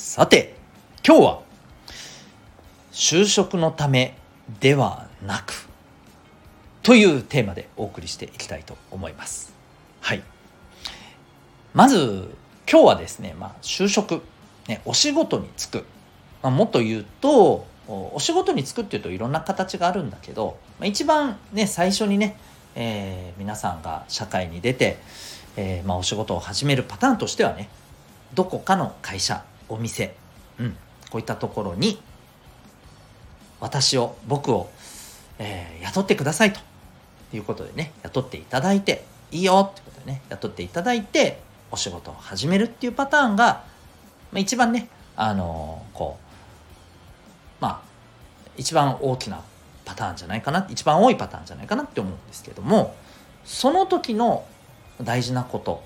さて、今日は、就職のためではなく、というテーマでお送りしていきたいと思います。はい。まず、今日はですね、まあ、就職、ね、お仕事に就く。まあ、もっと言うと、お仕事に就くっていうといろんな形があるんだけど、まあ、一番ね、最初にね、えー、皆さんが社会に出て、えー、まあ、お仕事を始めるパターンとしてはね、どこかの会社お店、うん、こういったところに私を僕を、えー、雇ってくださいと。いうことでね雇っていただいていいよってことでね雇っていただいてお仕事を始めるっていうパターンが、まあ、一番ねあのー、こうまあ一番大きなパターンじゃないかな一番多いパターンじゃないかなって思うんですけどもその時の大事なこと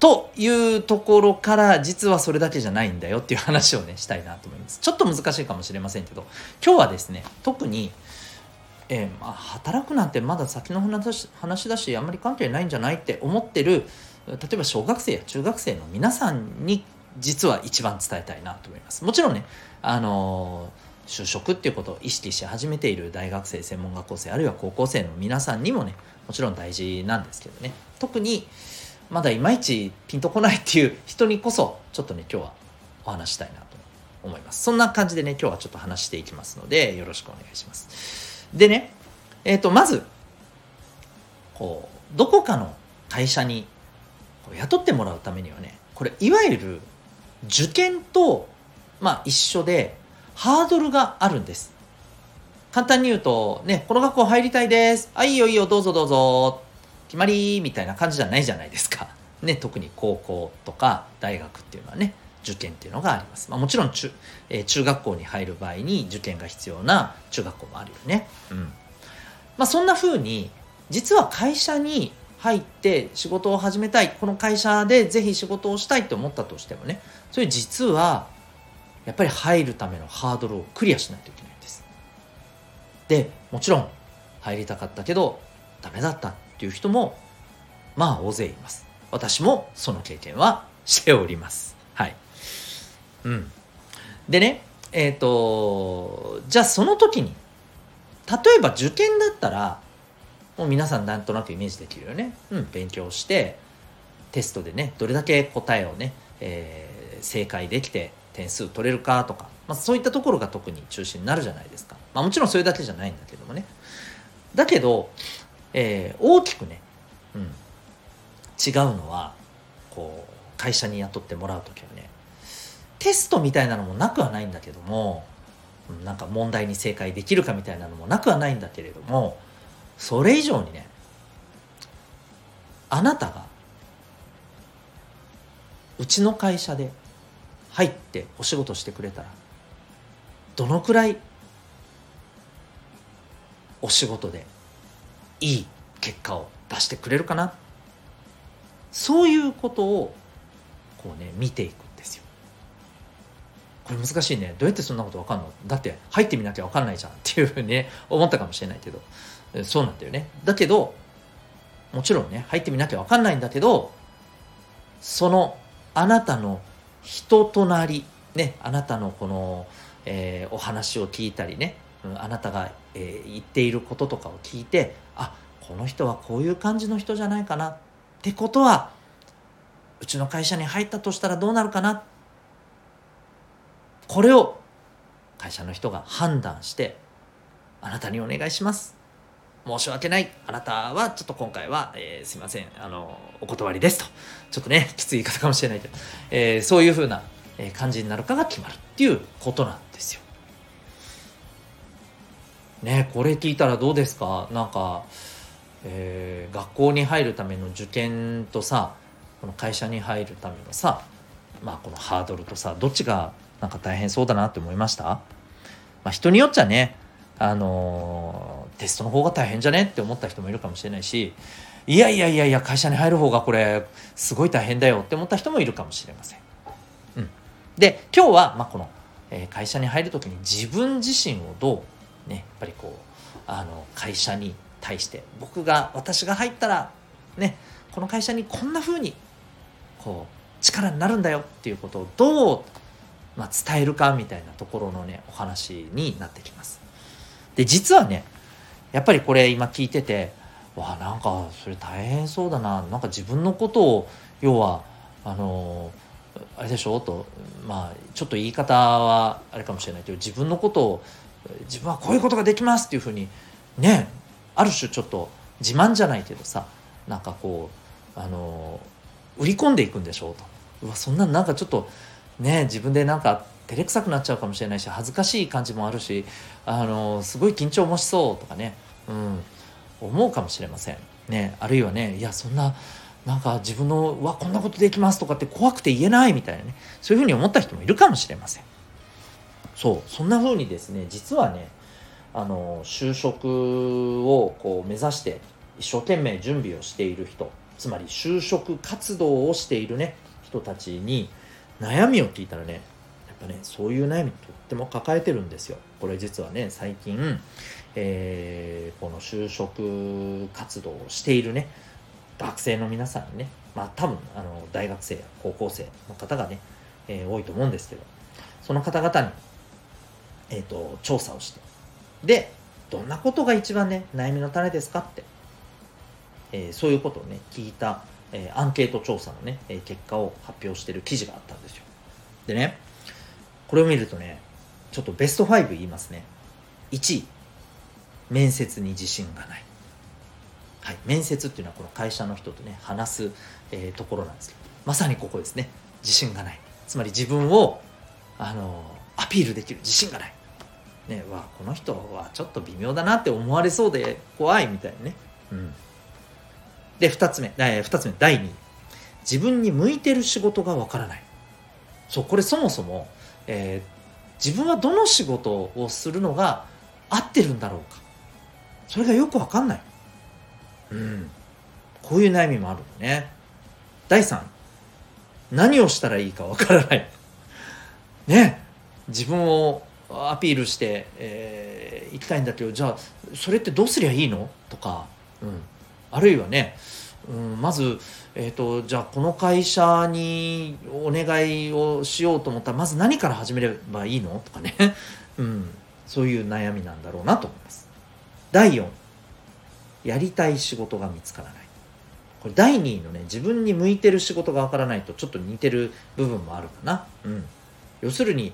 というところから実はそれだけじゃないんだよっていう話をねしたいなと思います。ちょっと難しいかもしれませんけど今日はですね特に、えー、まあ、働くなんてまだ先の話だしあんまり関係ないんじゃないって思ってる例えば小学生や中学生の皆さんに実は一番伝えたいなと思います。もちろんねあのー、就職っていうことを意識し始めている大学生専門学校生あるいは高校生の皆さんにもねもちろん大事なんですけどね。特にまだいまいちピンとこないっていう人にこそちょっとね今日はお話したいなと思います。そんな感じでね今日はちょっと話していきますのでよろしくお願いします。でねえっ、ー、とまずこうどこかの会社に雇ってもらうためにはねこれいわゆる受験とまあ一緒でハードルがあるんです。簡単に言うとねこの学校入りたいです。あいいよいいよどうぞどうぞ。決まりみたいな感じじゃないじゃないですか。ね、特に高校とか大学っていうのはね、受験っていうのがあります。まあ、もちろん中,、えー、中学校に入る場合に受験が必要な中学校もあるよね。うん。まあ、そんな風に、実は会社に入って仕事を始めたい、この会社でぜひ仕事をしたいと思ったとしてもね、それ実は、やっぱり入るためのハードルをクリアしないといけないんです。で、もちろん入りたかったけどダメだったっていう人もまあ大勢います。私もその経験はしております。はい。うん。でねえっ、ー、とじゃあその時に例えば受験だったらもう皆さんなんとなくイメージできるよね。うん勉強してテストでねどれだけ答えをね、えー、正解できて点数取れるかとか、まあ、そういったところが特に中心になるじゃないですか、まあ、もちろんそれだけじゃないんだけどもね。だけどえー、大きくね、うん、違うのはこう会社に雇ってもらう時はねテストみたいなのもなくはないんだけどもなんか問題に正解できるかみたいなのもなくはないんだけれどもそれ以上にねあなたがうちの会社で入ってお仕事してくれたらどのくらいお仕事でいい結果を出してくれるかな。そういうことをこうね見ていくんですよ。これ難しいね。どうやってそんなこと分かんの？だって入ってみなきゃ分かんないじゃんっていうふうにね思ったかもしれないけど。そうなんだよね。だけどもちろんね入ってみなきゃ分かんないんだけどそのあなたの人となりねあなたのこの、えー、お話を聞いたりねあなたが、えー、言っていることとかを聞いてあこの人はこういう感じの人じゃないかなってことはうちの会社に入ったとしたらどうなるかな？これを会社の人が判断してあなたにお願いします。申し訳ない。あなたはちょっと今回は、えー、すいません。あのお断りですと。ちょっとねきつい言い方かもしれないけど、えー、そういうふうな感じになるかが決まるっていうことなんですよ。ねこれ聞いたらどうですか？なんか、えー、学校に入るための受験とさこの会社に入るためのさまあこのハードルとさどっちがなんか大変そうだなって思いました、まあ、人によっちゃねあのー、テストの方が大変じゃねって思った人もいるかもしれないしいやいやいやいや会社に入る方がこれすごい大変だよって思った人もいるかもしれません。うん、で今日は、まあ、この、えー、会社に入る時に自分自身をどうねやっぱりこうあの会社に対して僕が私が入ったらねこの会社にこんな風にこう力になるんだよっていうことをどう、まあ、伝えるかみたいなところのねお話になってきます。で実はねやっぱりこれ今聞いててわあなんかそれ大変そうだななんか自分のことを要はあのあれでしょ？とまあちょっと言い方はあれかもしれないけど自分のことを自分はこういうことができますっていうふうにねある種ちょっと自慢じゃないけどさなんかこうあの売り込んでいくんでしょうとうわそんななんかちょっとね自分でなんか照れくさくなっちゃうかもしれないし恥ずかしい感じもあるしあのすごい緊張もしそうとかね、うん、思うかもしれません。ね、あるいはねいやそんななんか自分の「わこんなことできます」とかって怖くて言えないみたいなねそういうふうに思った人もいるかもしれません。そうそんなふうにですね実はねあの就職をこう目指して一生懸命準備をしている人つまり就職活動をしているね人たちに悩みを聞いたらねやっぱねそういう悩みとっても抱えてるんですよ。これ実はね最近、えー、この就職活動をしているね学生の皆さんにねまあ多分あの大学生や高校生の方がね、えー、多いと思うんですけどその方々に、えーと、調査をして。でどんなことが一番ね悩みの種ですかって、えー、そういうことをね聞いた、えー、アンケート調査のね、え結果を発表してる記事があったんですよ。でねこれを見るとねちょっとベスト5言いますね。1位面接に自信がない。はい、面接っていうのはこの会社の人とね話す、えー、ところなんですけどまさにここですね。自信がない。つまり自分をあのアピールできる自信がない。ねわこの人はちょっと微妙だなって思われそうで怖いみたいなね。うん。で2つ目、えー、2つ目第2位自分に向いてる仕事がわからない。そうこれそもそもえー、自分はどの仕事をするのが合ってるんだろうか。それがよくわかんない。うん。こういう悩みもあるのね。第3何をしたらいいかわからない。ね。自分をアピールして、えー、行きたいんだけどじゃあそれってどうすりゃいいの？とか、うん、あるいはねうん、まず、えーと、じゃあこの会社にお願いをしようと思ったらまず何から始めればいいの？とかね、うん、そういう悩みなんだろうなと思います。第4やりたい仕事が見つからない。これ第2位のね自分に向いてる仕事がわからないとちょっと似てる部分もあるかな、うん、要するに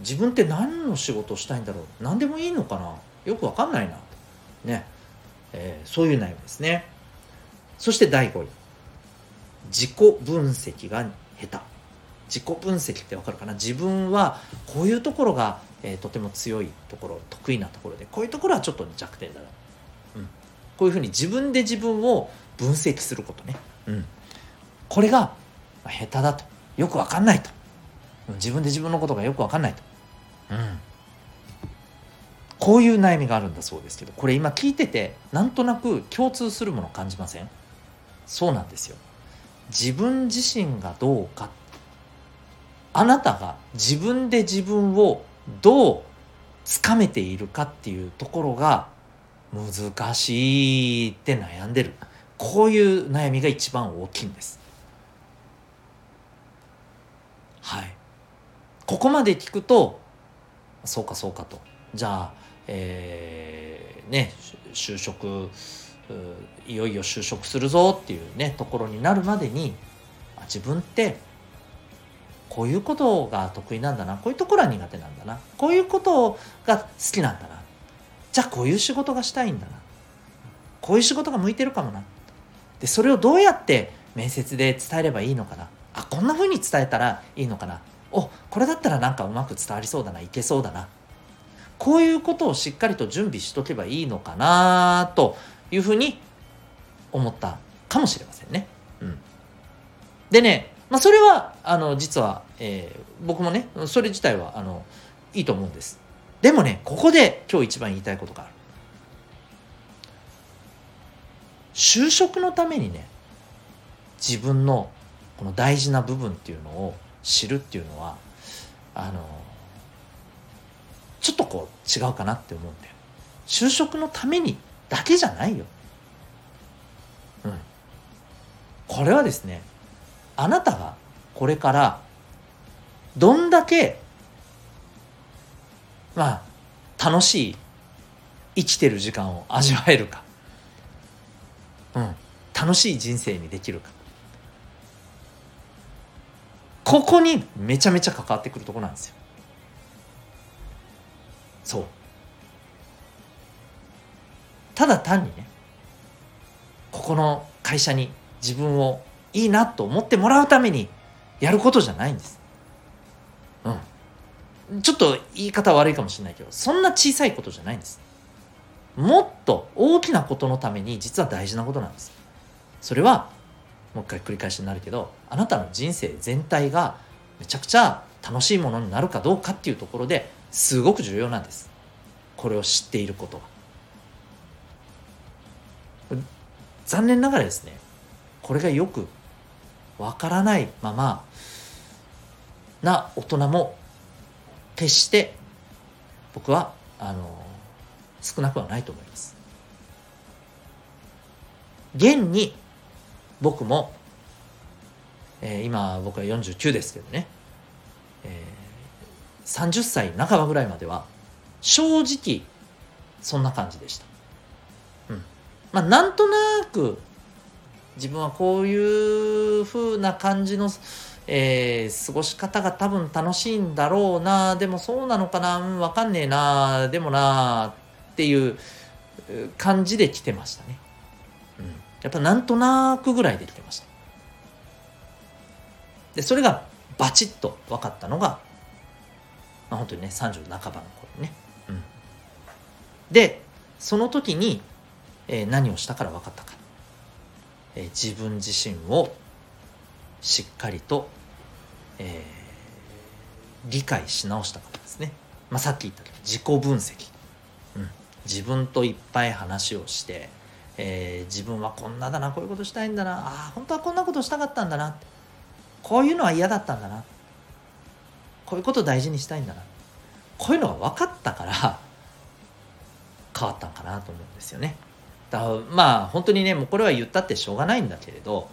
自分って何の仕事をしたいんだろう？何でもいいのかな？よくわかんないな。ね、えー、そういう悩みですね。そして第5位。自己分析が下手。自己分析ってわかるかな？自分はこういうところが、えー、とても強いところ得意なところでこういうところはちょっと弱点だな、うん、こういうふうに自分で自分を分析することね、うん、これが下手だと。よくわかんないと。自分で自分のことがよくわかんないと、うん、こういう悩みがあるんだそうですけどこれ今聞いててなんとなく共通するものを感じません？そうなんですよ。自分自身がどうかあなたが自分で自分をどうつかめているかっていうところが難しいって悩んでる。こういう悩みが一番大きいんです。はい。ここまで聞くとそうかそうかと。じゃあえー、ね就職いよいよ就職するぞっていうねところになるまでに自分ってこういうことが得意なんだなこういうところは苦手なんだなこういうことが好きなんだなじゃあこういう仕事がしたいんだなこういう仕事が向いてるかもな。でそれをどうやって面接で伝えればいいのかな。あこんな風に伝えたらいいのかな。おこれだったらなんかうまく伝わりそうだないけそうだなこういうことをしっかりと準備しとけばいいのかなというふうに思ったかもしれませんね。うん、でねまあ、それはあの実は、えー、僕もねそれ自体はあのいいと思うんです。でもねここで今日一番言いたいことがある。就職のためにね自分のこの大事な部分っていうのを知るっていうのはあのちょっとこう違うかなって思うんだよ。就職のためにだけじゃないよ。うん。これはですねあなたがこれからどんだけまあ楽しい生きてる時間を味わえるか、うん、楽しい人生にできるか。ここにめちゃめちゃ関わってくるとこなんですよそうただ単にねここの会社に自分をいいなと思ってもらうためにやることじゃないんです。うん。ちょっと言い方悪いかもしれないけど、そんな小さいことじゃないんです。もっと大きなことのために実は大事なことなんです。それは、もう一回繰り返しになるけど、あなたの人生全体がめちゃくちゃ楽しいものになるかどうかっていうところですごく重要なんです。これを知っていることは。残念ながらですね、これがよくわからないままな大人も決して僕はあの少なくはないと思います。現に僕も、えー、今僕は49ですけどね、えー、30歳半ばぐらいまでは正直そんな感じでした。うん、まあなんとなく自分はこういう風な感じの、えー、過ごし方が多分楽しいんだろうな。でもそうなのかな、うん、分かんねえな。でもな。っていう感じで来てましたね、やっぱなんとなくぐらいで来てました。でそれがバチッと分かったのが、まあ、本当にね30半ばの頃ね、うん、でその時に、えー、何をしたから分かったか。え自分自身をしっかりと、えー、理解し直したことですね、まあ、さっき言った自己分析、うん、自分といっぱい話をして、えー、自分はこんなだなこういうことしたいんだなああ本当はこんなことしたかったんだなこういうのは嫌だったんだなこういうこと大事にしたいんだなこういうのが分かったから変わったんかなと思うんですよね。だまあ本当にねもうこれは言ったってしょうがないんだけれど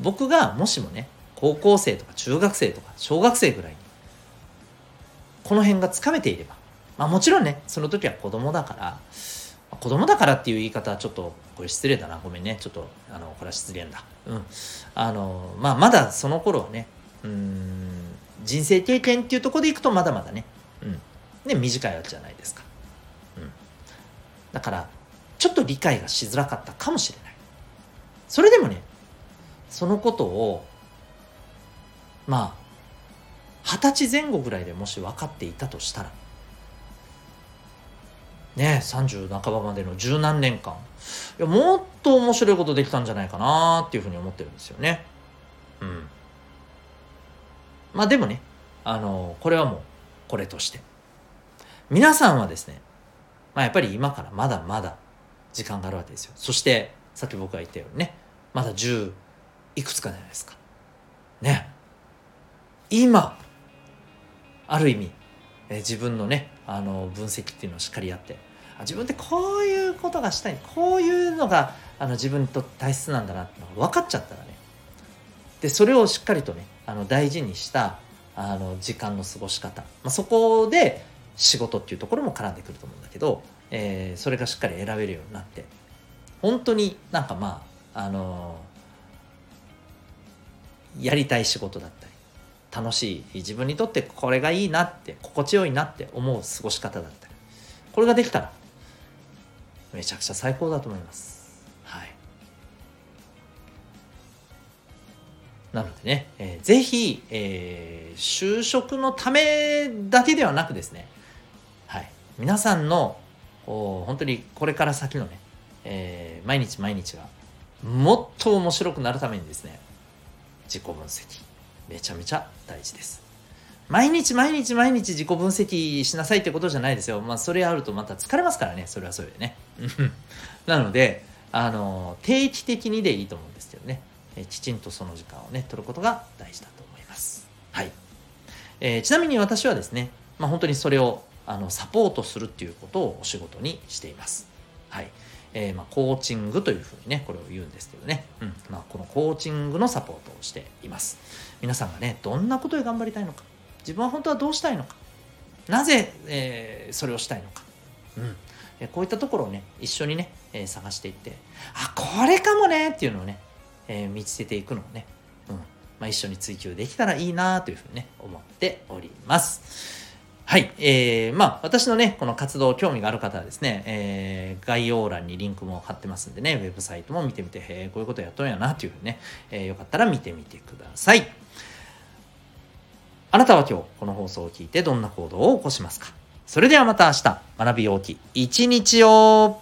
僕がもしもね高校生とか中学生とか小学生ぐらいにこの辺がつかめていればまあもちろんねその時は子供だから子供だからっていう言い方はちょっとこれ失礼だな。ごめんね。ちょっとあのこれは失礼だ。うん。あのまあまだその頃はねうん人生経験っていうとこでいくとまだまだね。うん。ね短いわけじゃないですか。うん。だからちょっと理解がしづらかったかもしれない。それでもねそのことをまあ二十歳前後ぐらいでもし分かっていたとしたらね30半ばまでの十何年間。いやもっと面白いことできたんじゃないかなっていうふうに思ってるんですよね。うん。まあでもねあのこれはもうこれとして。皆さんはですねまあやっぱり今からまだまだ時間があるわけですよ。そしてさっき僕が言ったようにねまだ10いくつかじゃないですか。ね。今ある意味、え自分のねあの分析っていうのをしっかりやって自分ってこういうことがしたいこういうのがあの自分にとって大切なんだなって分かっちゃったらね。でそれをしっかりとねあの大事にしたあの時間の過ごし方、まあ、そこで仕事っていうところも絡んでくると思うんだけどえー、それがしっかり選べるようになって。本当になんかまああのー、やりたい仕事だったり楽しい自分にとってこれがいいなって心地よいなって思う過ごし方だったりこれができたらめちゃくちゃ最高だと思います。はい。なのでね、えー、ぜひ、えー、就職のためだけではなくですねはい。皆さんの本当にこれから先のね、えー、毎日毎日がもっと面白くなるためにですね自己分析めちゃめちゃ大事です。毎日毎日毎日自己分析しなさいってことじゃないですよ。まあそれあるとまた疲れますからね。それはそれでね。なのであの定期的にでいいと思うんですけどね。えきちんとその時間をね取ることが大事だと思います。はい、えー、ちなみに私はですねまあ本当にそれをあのサポートするっていうことをお仕事にしています。はい。えー、まあ、コーチングというふうにねこれを言うんですけどね、うん。まあ、このコーチングのサポートをしています。皆さんがねどんなことで頑張りたいのか。自分は本当はどうしたいの？かなぜ、えー、それをしたいのか、うん。えこういったところをね一緒にね、えー、探していってあこれかもねっていうのをね、えー、見つけていくのをね、うん。まあ、一緒に追求できたらいいなというふうにね思っております。はい。えー、まあ、私のね、この活動、興味がある方はですね、えー、概要欄にリンクも貼ってますんでね、ウェブサイトも見てみて、へえ、こういうことやっとんやな、というふうにね、えー、よかったら見てみてください。あなたは今日、この放送を聞いてどんな行動を起こしますか？それではまた明日、学び大きい一日を。